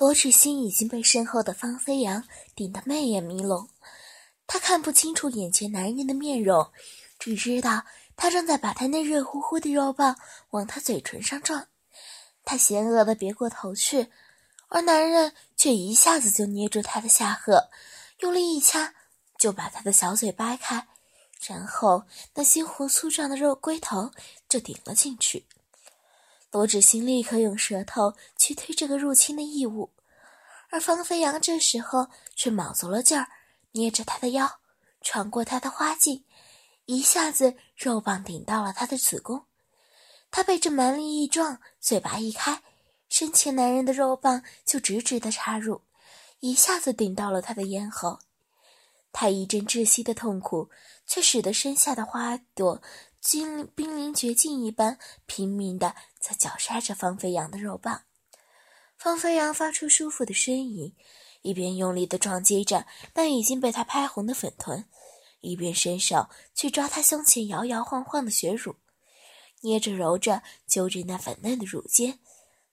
罗志新已经被身后的方飞扬顶得媚眼迷聋，他看不清楚眼前男人的面容，只知道他正在把他那热乎乎的肉棒往他嘴唇上撞。他嫌恶的别过头去，而男人却一下子就捏住他的下颌，用力一掐，就把他的小嘴掰开，然后那鲜活粗壮的肉龟头就顶了进去。罗志新立刻用舌头去推这个入侵的异物，而方飞扬这时候却卯足了劲儿，捏着他的腰，穿过他的花茎，一下子肉棒顶到了他的子宫。他被这蛮力一撞，嘴巴一开，身前男人的肉棒就直直的插入，一下子顶到了他的咽喉。他一阵窒息的痛苦，却使得身下的花朵。濒濒临绝境一般，拼命的在绞杀着方飞扬的肉棒。方飞扬发出舒服的呻吟，一边用力的撞击着那已经被他拍红的粉臀，一边伸手去抓他胸前摇摇晃晃的血乳，捏着揉着揪着那粉嫩的乳尖，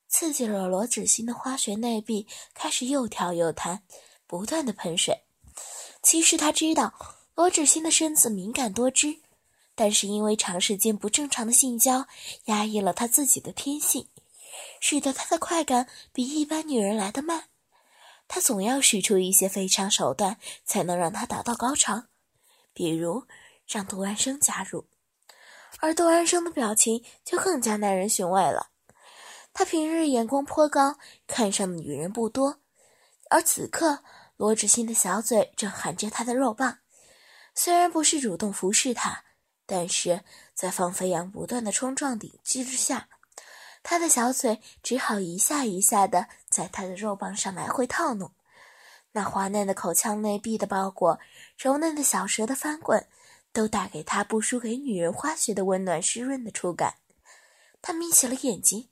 刺激了罗子欣的花穴内壁开始又跳又弹，不断的喷水。其实他知道罗子欣的身子敏感多汁。但是因为长时间不正常的性交，压抑了他自己的天性，使得他的快感比一般女人来得慢。他总要使出一些非常手段，才能让他达到高潮，比如让杜安生加入。而杜安生的表情就更加耐人寻味了。他平日眼光颇高，看上的女人不多，而此刻罗志新的小嘴正含着他的肉棒，虽然不是主动服侍他。但是在方飞扬不断的冲撞顶击之下，他的小嘴只好一下一下的在他的肉棒上来回套弄。那滑嫩的口腔内壁的包裹，柔嫩的小舌的翻滚，都带给他不输给女人花穴的温暖湿润的触感。他眯起了眼睛，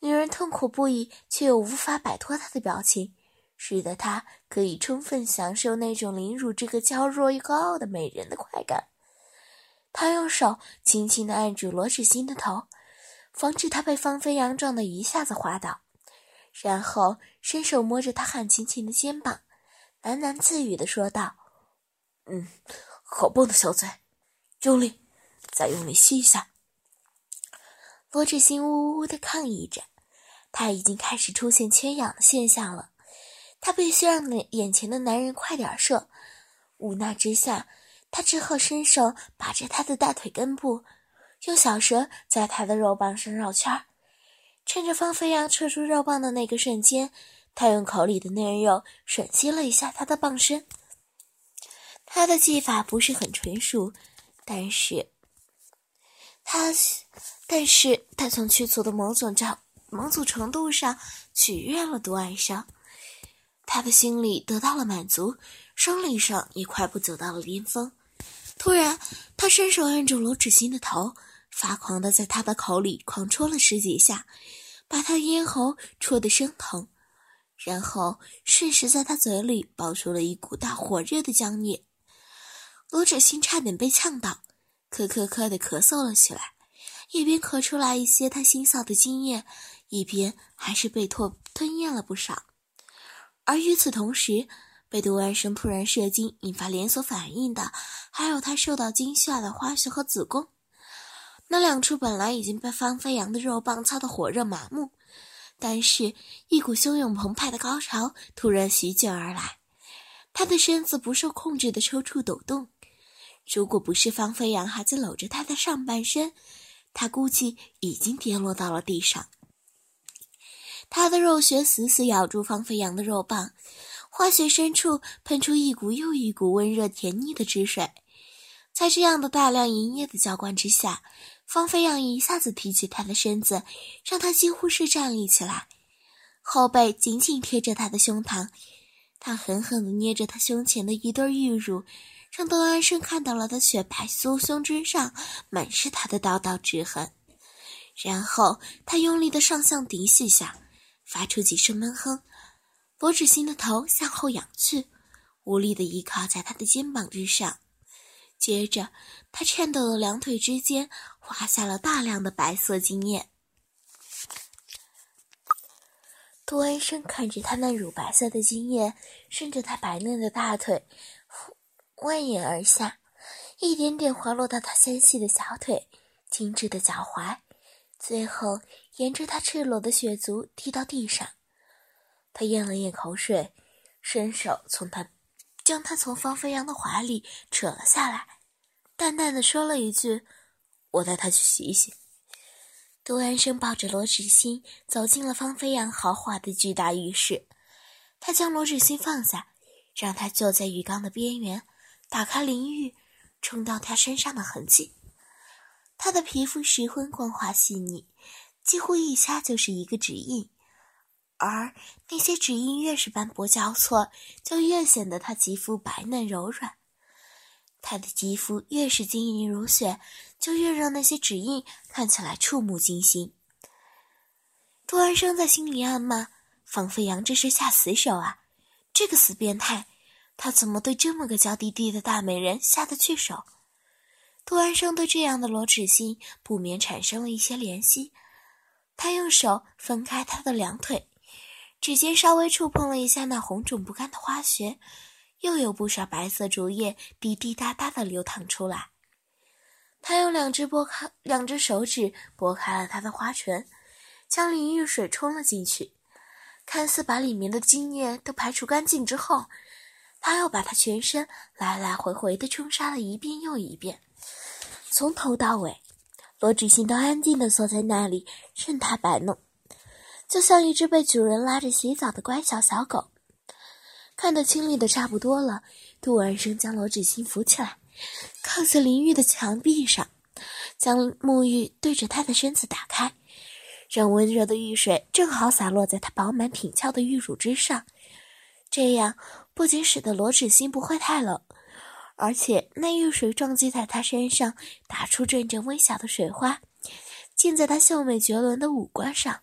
女人痛苦不已却又无法摆脱他的表情，使得他可以充分享受那种凌辱这个娇弱又高傲的美人的快感。他用手轻轻地按住罗志新的头，防止他被方飞扬撞得一下子滑倒，然后伸手摸着他汗青青的肩膀，喃喃自语地说道：“嗯，好棒的小嘴，用力，再用力吸一下。”罗志新呜呜地抗议着，他已经开始出现缺氧的现象了，他必须让眼前的男人快点射。无奈之下。他只好伸手把着他的大腿根部，用小蛇在他的肉棒上绕圈。趁着方飞扬撤出肉棒的那个瞬间，他用口里的嫩肉吮吸了一下他的棒身。他的技法不是很纯熟，但是他，但是他从屈足的某种程某种程度上取悦了杜安生，他的心里得到了满足，生理上也快步走到了巅峰。突然，他伸手按住罗芷欣的头，发狂的在他的口里狂戳了十几下，把他的咽喉戳得生疼，然后瞬时在他嘴里爆出了一股大火热的浆液。罗芷欣差点被呛到，咳咳咳的咳嗽了起来，一边咳出来一些他腥臊的精液，一边还是被唾吞咽了不少。而与此同时，被杜万生突然射精引发连锁反应的，还有他受到惊吓的花穴和子宫。那两处本来已经被方飞扬的肉棒操得火热麻木，但是，一股汹涌澎湃的高潮突然席卷而来，他的身子不受控制的抽搐抖动。如果不是方飞扬还在搂着他的上半身，他估计已经跌落到了地上。他的肉穴死死咬住方飞扬的肉棒。花穴深处喷出一股又一股温热甜腻的汁水，在这样的大量营液的浇灌之下，方飞扬一下子提起他的身子，让他几乎是站立起来，后背紧紧贴着他的胸膛，他狠狠地捏着他胸前的一对玉乳，让邓安生看到了他雪白酥胸之上满是他的道道指痕，然后他用力的上下顶几下，发出几声闷哼。罗芷欣的头向后仰去，无力地依靠在他的肩膀之上。接着，他颤抖的两腿之间滑下了大量的白色精液。杜安生看着他那乳白色的精液顺着他白嫩的大腿蜿蜒而下，一点点滑落到他纤细的小腿、精致的脚踝，最后沿着他赤裸的血足滴到地上。他咽了咽口水，伸手从他将他从方飞扬的怀里扯了下来，淡淡的说了一句：“我带他去洗洗。”杜安生抱着罗芷欣走进了方飞扬豪华的巨大浴室，他将罗芷欣放下，让她坐在浴缸的边缘，打开淋浴，冲到她身上的痕迹。她的皮肤十分光滑细腻，几乎一掐就是一个指印，而那些指印越是斑驳交错，就越显得她肌肤白嫩柔软。她的肌肤越是晶莹如雪，就越让那些指印看起来触目惊心。杜安生在心里暗骂：“方飞扬这是下死手啊！这个死变态，他怎么对这么个娇滴滴的大美人下得去手？”杜安生对这样的罗芷欣不免产生了一些怜惜。他用手分开她的两腿，指尖稍微触碰了一下那红肿不干的花穴。又有不少白色竹叶滴滴答答的流淌出来。他用两只拨开，两只手指拨开了他的花唇，将淋浴水冲了进去，看似把里面的精液都排除干净之后，他又把他全身来来回回的冲刷了一遍又一遍，从头到尾，罗芷欣都安静的坐在那里任他摆弄，就像一只被主人拉着洗澡的乖巧小狗。看得清理的差不多了，杜安生将罗芷欣扶起来，靠在淋浴的墙壁上，将沐浴对着他的身子打开，让温热的浴水正好洒落在他饱满挺翘的玉乳之上。这样不仅使得罗芷欣不会太冷，而且那浴水撞击在她身上，打出阵阵微小的水花，溅在她秀美绝伦的五官上，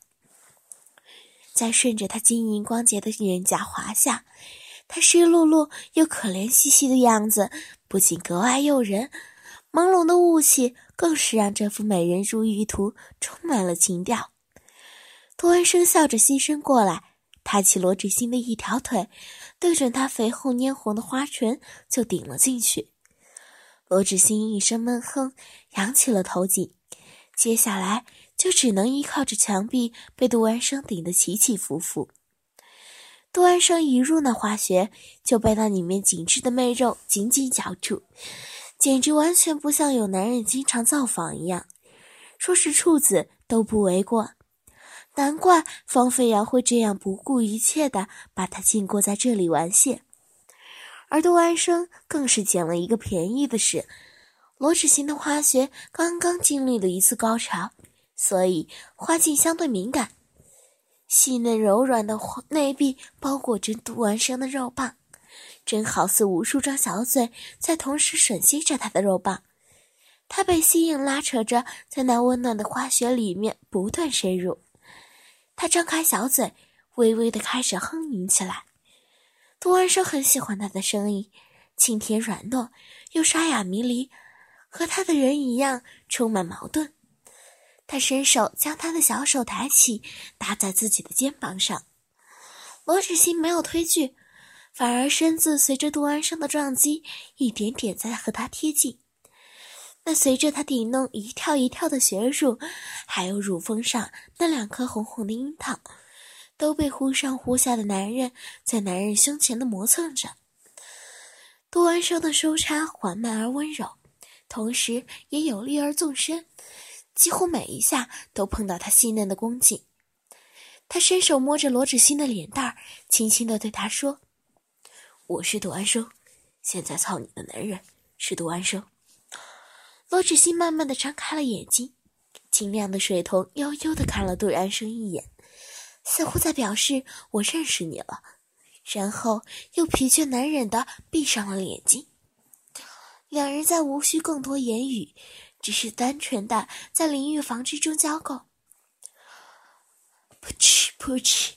再顺着她晶莹光洁的脸颊滑下。她湿漉漉又可怜兮兮的样子，不仅格外诱人，朦胧的雾气更是让这幅美人如玉图充满了情调。杜安生笑着牺牲过来，抬起罗志新的一条腿，对准她肥厚嫣红的花唇就顶了进去。罗志新一声闷哼，扬起了头颈，接下来就只能依靠着墙壁，被杜安生顶得起起伏伏。杜安生一入那花穴，就被那里面紧致的媚肉紧紧咬住，简直完全不像有男人经常造访一样，说是处子都不为过。难怪方飞扬会这样不顾一切的把他禁锢在这里玩亵。而杜安生更是捡了一个便宜的是，罗芷欣的花穴刚刚经历了一次高潮，所以花茎相对敏感。细嫩柔软的内壁包裹着杜安生的肉棒，真好似无数张小嘴在同时吮吸着他的肉棒。他被吸引，拉扯着在那温暖的花穴里面不断深入。他张开小嘴，微微的开始哼吟起来。杜安生很喜欢他的声音，清甜软糯，又沙哑迷离，和他的人一样充满矛盾。他伸手将他的小手抬起，搭在自己的肩膀上。罗芷欣没有推拒，反而身子随着杜安生的撞击，一点点在和他贴近。那随着他顶弄一跳一跳的血乳，还有乳峰上那两颗红红的樱桃，都被忽上忽下的男人在男人胸前的磨蹭着。杜安生的收插缓慢而温柔，同时也有力而纵深。几乎每一下都碰到他细嫩的宫颈，他伸手摸着罗芷欣的脸蛋儿，轻轻地对她说：“我是杜安生，现在操你的男人是杜安生。”罗芷欣慢慢地张开了眼睛，晶亮的水瞳悠悠地看了杜安生一眼，似乎在表示“我认识你了”，然后又疲倦难忍地闭上了眼睛。两人在无需更多言语。只是单纯的在淋浴房之中交媾，噗嗤噗嗤，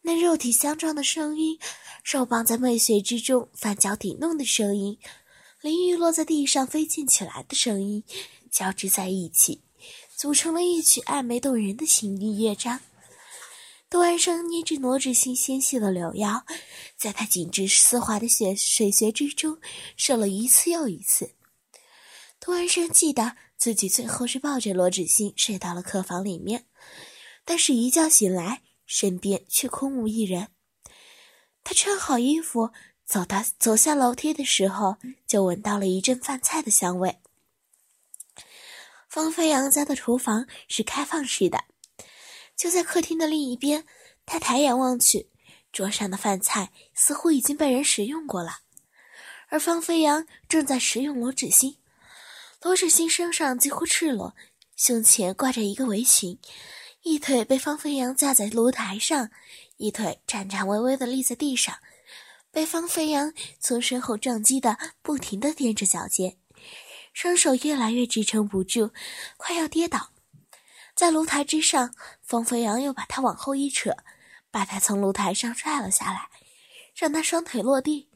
那肉体相撞的声音，肉棒在媚穴之中翻搅顶弄的声音，淋浴落在地上飞溅起来的声音，交织在一起，组成了一曲暧昧动人的情欲乐章。杜安生捏着罗志新纤细的柳腰，在他紧致丝滑的雪水穴之中射了一次又一次。杜安生记得自己最后是抱着罗志新睡到了客房里面，但是一觉醒来，身边却空无一人。他穿好衣服，走到走下楼梯的时候，就闻到了一阵饭菜的香味。方飞扬家的厨房是开放式的。就在客厅的另一边，他抬眼望去，桌上的饭菜似乎已经被人食用过了，而方飞扬正在食用罗芷欣。罗芷欣身上几乎赤裸，胸前挂着一个围裙，一腿被方飞扬架在炉台上，一腿颤颤巍巍地立在地上，被方飞扬从身后撞击的不停地踮着脚尖，双手越来越支撑不住，快要跌倒。在炉台之上，方飞扬又把他往后一扯，把他从炉台上拽了下来，让他双腿落地，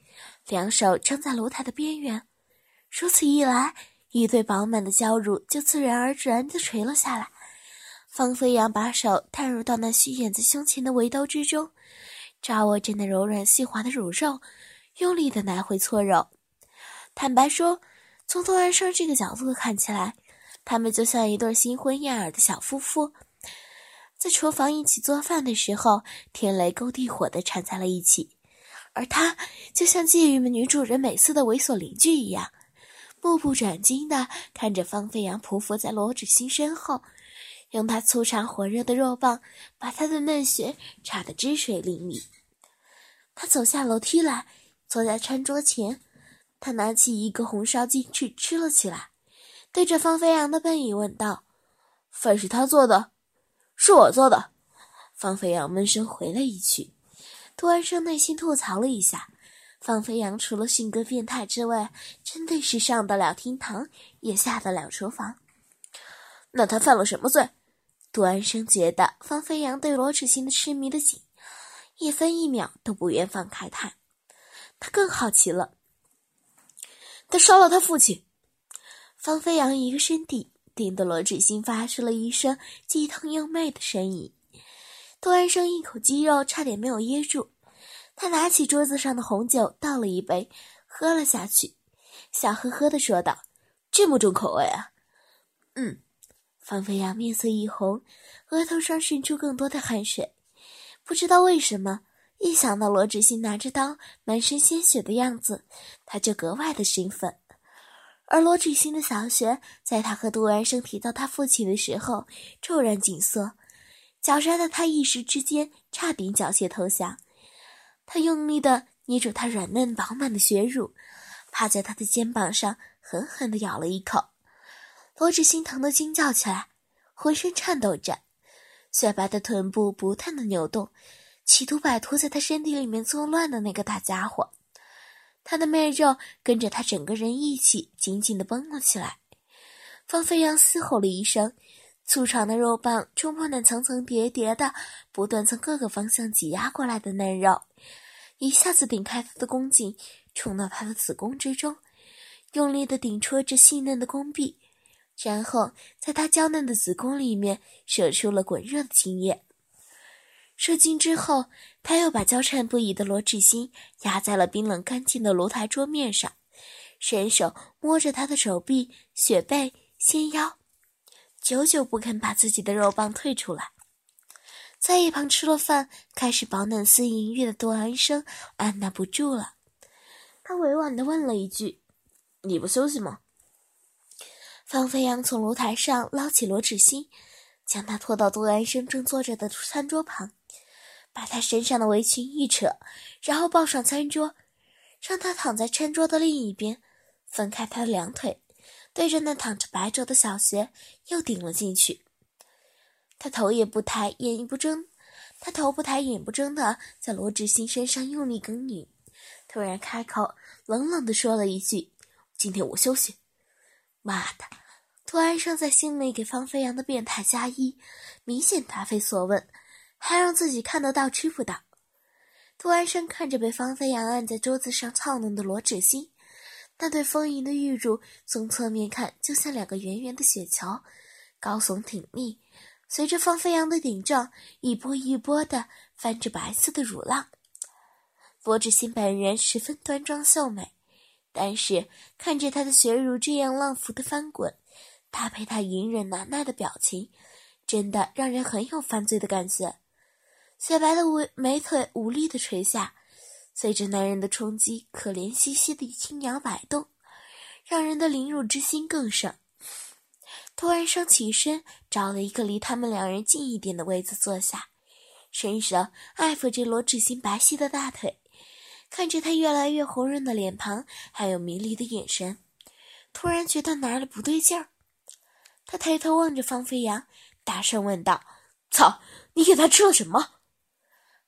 两手撑在炉台的边缘。如此一来，一对饱满的娇乳就自然而然地垂了下来。方飞扬把手探入到那虚掩在胸前的围兜之中，抓握着那柔软细滑的乳肉，用力的来回搓揉。坦白说，从杜安生这个角度看起来。他们就像一对新婚燕尔的小夫妇，在厨房一起做饭的时候，天雷勾地火的缠在了一起；而他就像觊觎女主人美色的猥琐邻居一样，目不转睛地看着方飞扬匍匐在罗芷欣身后，用他粗长火热的肉棒把他的嫩穴插得汁水淋漓。他走下楼梯来，坐在餐桌前，他拿起一个红烧鸡翅吃了起来。对着方飞扬的背影问道：“饭是他做的，是我做的。”方飞扬闷声回了一句。杜安生内心吐槽了一下：方飞扬除了性格变态之外，真的是上得了厅堂，也下得了厨房。那他犯了什么罪？杜安生觉得方飞扬对罗芷欣的痴迷的紧，一分一秒都不愿放开他。他更好奇了：他烧了他父亲。方飞扬一个身体，顶得罗芷欣发出了一声既疼又媚的呻吟。杜安生一口鸡肉差点没有噎住，他拿起桌子上的红酒倒了一杯，喝了下去，笑呵呵地说道：“这么重口味啊！”嗯，方飞扬面色一红，额头上渗出更多的汗水。不知道为什么，一想到罗芷欣拿着刀满身鲜血的样子，他就格外的兴奋。而罗芷欣的小雪，在他和杜安生提到他父亲的时候，骤然紧缩，绞杀的他一时之间差点缴械投降。他用力的捏住他软嫩饱满的血乳，趴在他的肩膀上狠狠的咬了一口。罗芷欣疼的惊叫起来，浑身颤抖着，雪白的臀部不断的扭动，企图摆脱在他身体里面作乱的那个大家伙。他的媚肉跟着他整个人一起紧紧的绷了起来。方飞扬嘶吼了一声，粗长的肉棒冲破那层层叠叠的、不断从各个方向挤压过来的嫩肉，一下子顶开他的宫颈，冲到他的子宫之中，用力的顶戳着细嫩的宫壁，然后在他娇嫩的子宫里面射出了滚热的精液。射精之后，他又把娇颤不已的罗志欣压在了冰冷干净的炉台桌面上，伸手摸着她的手臂、雪背、纤腰，久久不肯把自己的肉棒退出来。在一旁吃了饭，开始饱暖思淫欲的杜安生按捺不住了，他委婉地问了一句：“你不休息吗？”方飞扬从炉台上捞起罗芷欣，将她拖到杜安生正坐着的餐桌旁。把他身上的围裙一扯，然后抱上餐桌，让他躺在餐桌的另一边，分开他的两腿，对着那躺着白肘的小穴又顶了进去。他头也不抬，眼也不睁，他头不抬，眼不睁的在罗志新身上用力耕耘，突然开口，冷冷的说了一句：“今天我休息。”妈的！涂安生在心里给方飞扬的变态加一，明显答非所问。还让自己看得到吃不到。杜安生看着被方飞扬按在桌子上操弄的罗芷欣，那对丰盈的玉乳从侧面看就像两个圆圆的雪球，高耸挺立，随着方飞扬的顶撞，一波一波的翻着白色的乳浪。罗志新本人十分端庄秀美，但是看着她的血乳这样浪浮的翻滚，搭配她隐忍难耐的表情，真的让人很有犯罪的感觉。雪白的美美腿无力的垂下，随着男人的冲击，可怜兮兮的轻摇摆动，让人的凌辱之心更盛。突然升起身，找了一个离他们两人近一点的位子坐下，伸手爱抚着罗志新白皙的大腿，看着他越来越红润的脸庞，还有迷离的眼神，突然觉得哪里不对劲儿。他抬头望着方飞扬，大声问道：“操，你给他吃了什么？”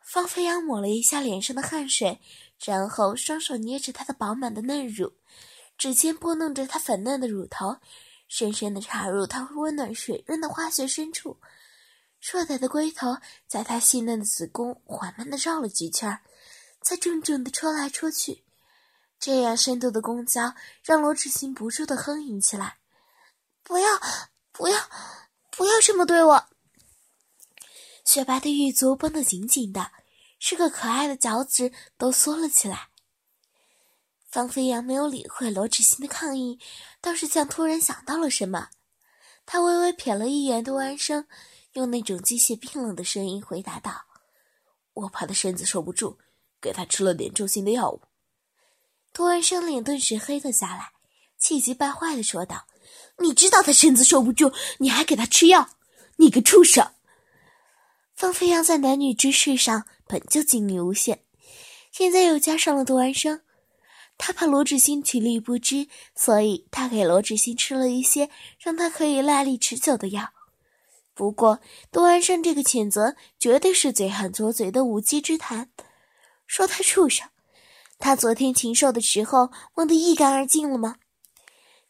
方飞扬抹了一下脸上的汗水，然后双手捏着他的饱满的嫩乳，指尖拨弄着他粉嫩的乳头。深深地插入他温暖水润的花穴深处，硕大的龟头在他细嫩的子宫缓慢地绕了几圈，再重重地戳来戳去。这样深度的攻交让罗志新不住地哼吟起来：“不要，不要，不要这么对我！”雪白的玉足绷得紧紧的，是个可爱的脚趾都缩了起来。方飞扬没有理会罗志新的抗议，倒是像突然想到了什么。他微微瞥了一眼杜安生，用那种机械冰冷的声音回答道：“我怕他身子受不住，给他吃了点中性的药物。”杜安生脸顿时黑了下来，气急败坏的说道：“你知道他身子受不住，你还给他吃药？你个畜生！”方飞扬在男女之事上本就精力无限，现在又加上了杜安生。他怕罗志新体力不支，所以他给罗志新吃了一些让他可以耐力持久的药。不过，杜安生这个谴责绝对是嘴狠拙嘴的无稽之谈，说他畜生。他昨天禽兽的时候忘得一干二净了吗？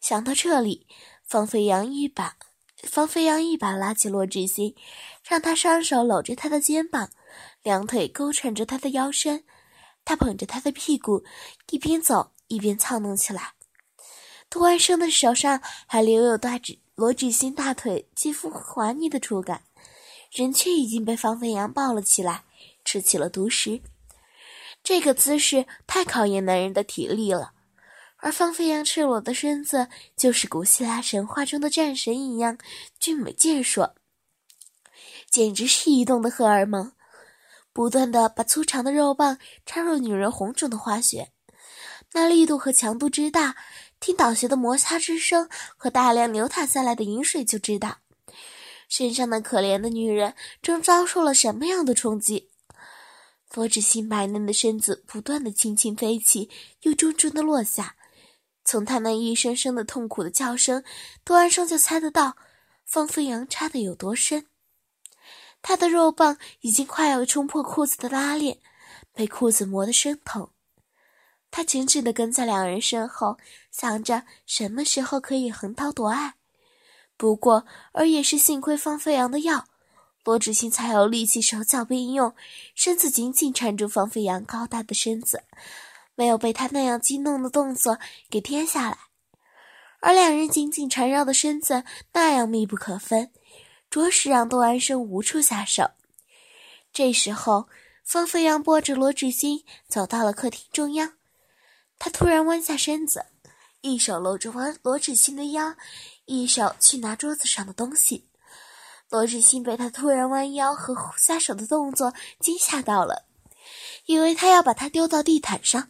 想到这里，方飞扬一把方飞扬一把拉起罗志新，让他双手搂着他的肩膀，两腿勾缠着他的腰身。他捧着他的屁股，一边走一边操弄起来。杜安生的手上还留有大指罗志新大腿肌肤滑腻的触感，人却已经被方飞扬抱了起来，吃起了独食。这个姿势太考验男人的体力了，而方飞扬赤裸的身子就是古希腊神话中的战神一样俊美健硕，简直是移动的荷尔蒙。不断的把粗长的肉棒插入女人红肿的花穴，那力度和强度之大，听倒穴的摩擦之声和大量流淌下来的饮水就知道，身上那可怜的女人正遭受了什么样的冲击。佛指心白嫩的身子不断的轻轻飞起，又重重的落下，从他那一声声的痛苦的叫声，杜安生就猜得到方飞扬插的有多深。他的肉棒已经快要冲破裤子的拉链，被裤子磨得生疼。他紧紧地跟在两人身后，想着什么时候可以横刀夺爱。不过，而也是幸亏方飞扬的药，罗志新才有力气手脚并用，身子紧紧缠住方飞扬高大的身子，没有被他那样激动的动作给颠下来。而两人紧紧缠绕的身子那样密不可分。着实让杜安生无处下手。这时候，方飞扬拨着罗志新走到了客厅中央，他突然弯下身子，一手搂着罗罗志新的腰，一手去拿桌子上的东西。罗志新被他突然弯腰和下手的动作惊吓到了，以为他要把他丢到地毯上。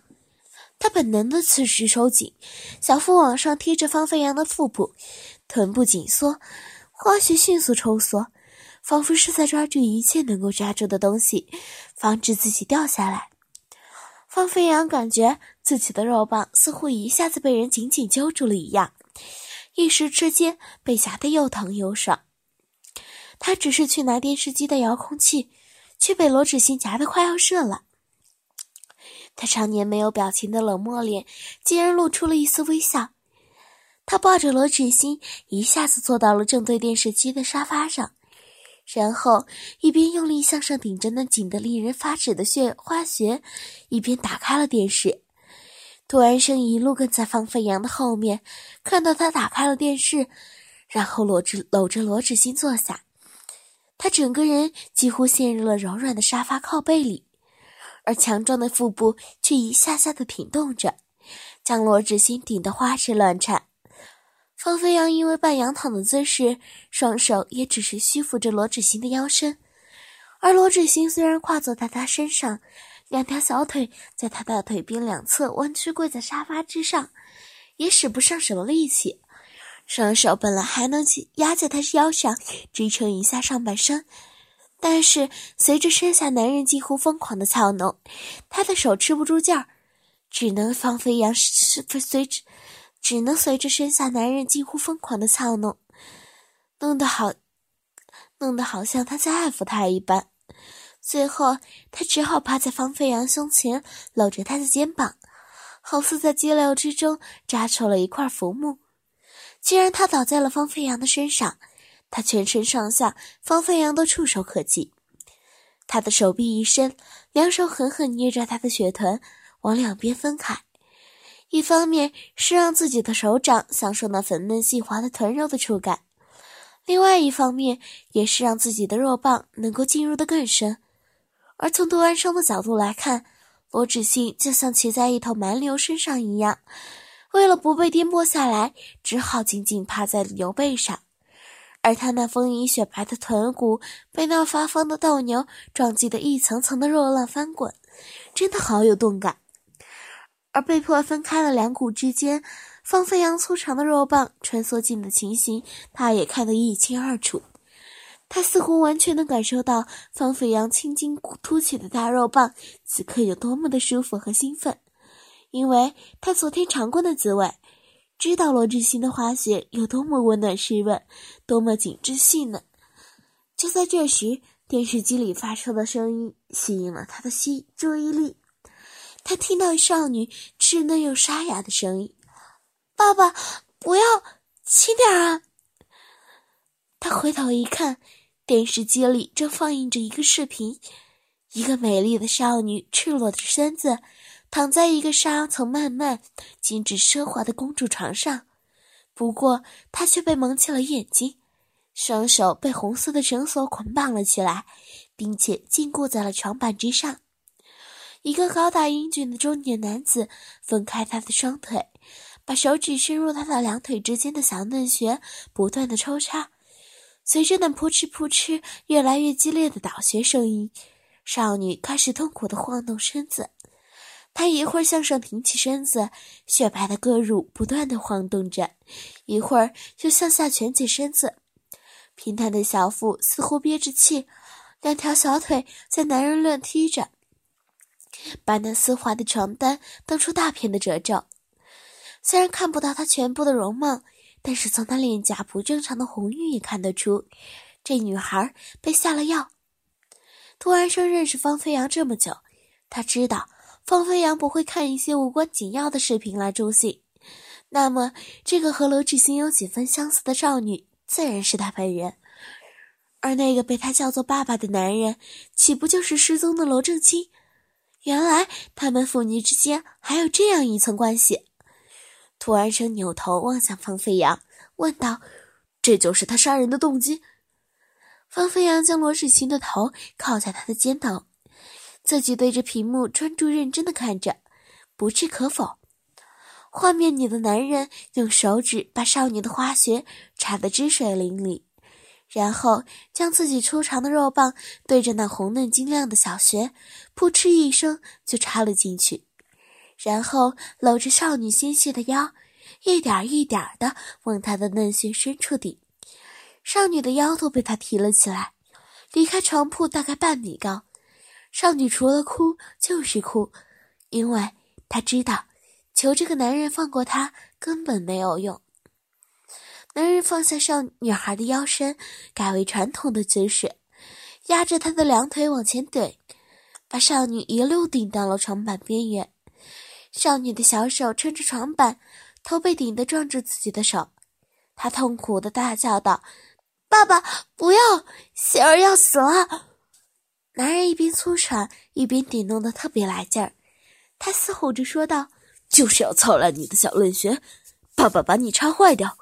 他本能的此时收紧，小腹往上贴着方飞扬的腹部，臀部紧缩。花絮迅速抽缩，仿佛是在抓住一切能够抓住的东西，防止自己掉下来。方飞扬感觉自己的肉棒似乎一下子被人紧紧揪住了一样，一时之间被夹得又疼又爽。他只是去拿电视机的遥控器，却被罗志新夹得快要射了。他常年没有表情的冷漠脸，竟然露出了一丝微笑。他抱着罗志新，一下子坐到了正对电视机的沙发上，然后一边用力向上顶着那紧得令人发指的血花穴，一边打开了电视。杜安生一路跟在方飞扬的后面，看到他打开了电视，然后搂着搂着罗志新坐下。他整个人几乎陷入了柔软的沙发靠背里，而强壮的腹部却一下下的挺动着，将罗志新顶得花枝乱颤。方飞扬因为半仰躺的姿势，双手也只是虚扶着罗志新的腰身，而罗志新虽然跨坐在他身上，两条小腿在他的腿边两侧弯曲跪在沙发之上，也使不上什么力气。双手本来还能压在他腰上支撑一下上半身，但是随着身下男人几乎疯狂的操弄，他的手吃不住劲儿，只能方飞扬是随着，只能随着身下男人近乎疯狂的操弄，弄得好，弄得好像他在爱抚他一般。最后，他只好趴在方飞扬胸前，搂着他的肩膀，好似在激流之中扎出了一块浮木。既然他倒在了方飞扬的身上，他全身上下方飞扬都触手可及。他的手臂一伸，两手狠狠捏着他的血臀，往两边分开。一方面是让自己的手掌享受那粉嫩细滑的臀肉的触感，另外一方面也是让自己的肉棒能够进入的更深。而从杜安生的角度来看，罗志信就像骑在一头蛮牛身上一样。为了不被颠簸下来，只好紧紧趴在牛背上，而他那丰盈雪白的臀骨被那发疯的斗牛撞击得一层层的肉浪翻滚，真的好有动感。而被迫分开了两股之间，方飞扬粗长的肉棒穿梭进的情形，他也看得一清二楚。他似乎完全能感受到方飞扬青筋凸起的大肉棒此刻有多么的舒服和兴奋。因为他昨天尝过的滋味，知道罗志新的花穴有多么温暖湿润，多么紧致细嫩。就在这时，电视机里发出的声音吸引了他的吸注意力。他听到少女稚嫩又沙哑的声音：“爸爸，不要轻点啊！”他回头一看，电视机里正放映着一个视频，一个美丽的少女赤裸的身子。躺在一个纱层漫漫、精致奢华的公主床上，不过她却被蒙起了眼睛，双手被红色的绳索捆绑了起来，并且禁锢在了床板之上。一个高大英俊的中年男子分开她的双腿，把手指伸入她的两腿之间的小嫩穴，不断的抽插。随着那扑哧扑哧越来越激烈的倒穴声音，少女开始痛苦的晃动身子。他一会儿向上挺起身子，雪白的胳乳不断的晃动着；一会儿又向下蜷起身子，平坦的小腹似乎憋着气，两条小腿在男人乱踢着，把那丝滑的床单蹬出大片的褶皱。虽然看不到她全部的容貌，但是从她脸颊不正常的红晕也看得出，这女孩被下了药。杜安生认识方飞扬这么久，他知道。方飞扬不会看一些无关紧要的视频来助兴，那么这个和罗志新有几分相似的少女，自然是他本人。而那个被他叫做爸爸的男人，岂不就是失踪的罗正清？原来他们父女之间还有这样一层关系。涂安生扭头望向方飞扬，问道：“这就是他杀人的动机？”方飞扬将罗志新的头靠在他的肩头。自己对着屏幕专注认真的看着，不置可否。画面里的男人用手指把少女的花穴插得汁水淋漓，然后将自己粗长的肉棒对着那红嫩晶亮的小穴，扑哧一声就插了进去，然后搂着少女纤细的腰，一点一点的往她的嫩穴深处顶。少女的腰都被他提了起来，离开床铺大概半米高。少女除了哭就是哭，因为她知道求这个男人放过她根本没有用。男人放下少女孩的腰身，改为传统的姿势，压着她的两腿往前怼，把少女一路顶到了床板边缘。少女的小手撑着床板，头被顶得撞住自己的手，她痛苦的大叫道：“爸爸，不要，喜儿要死了！”男人一边粗喘，一边顶弄得特别来劲儿。他嘶吼着说道：“就是要操烂你的小嫩穴，爸爸把你插坏掉。”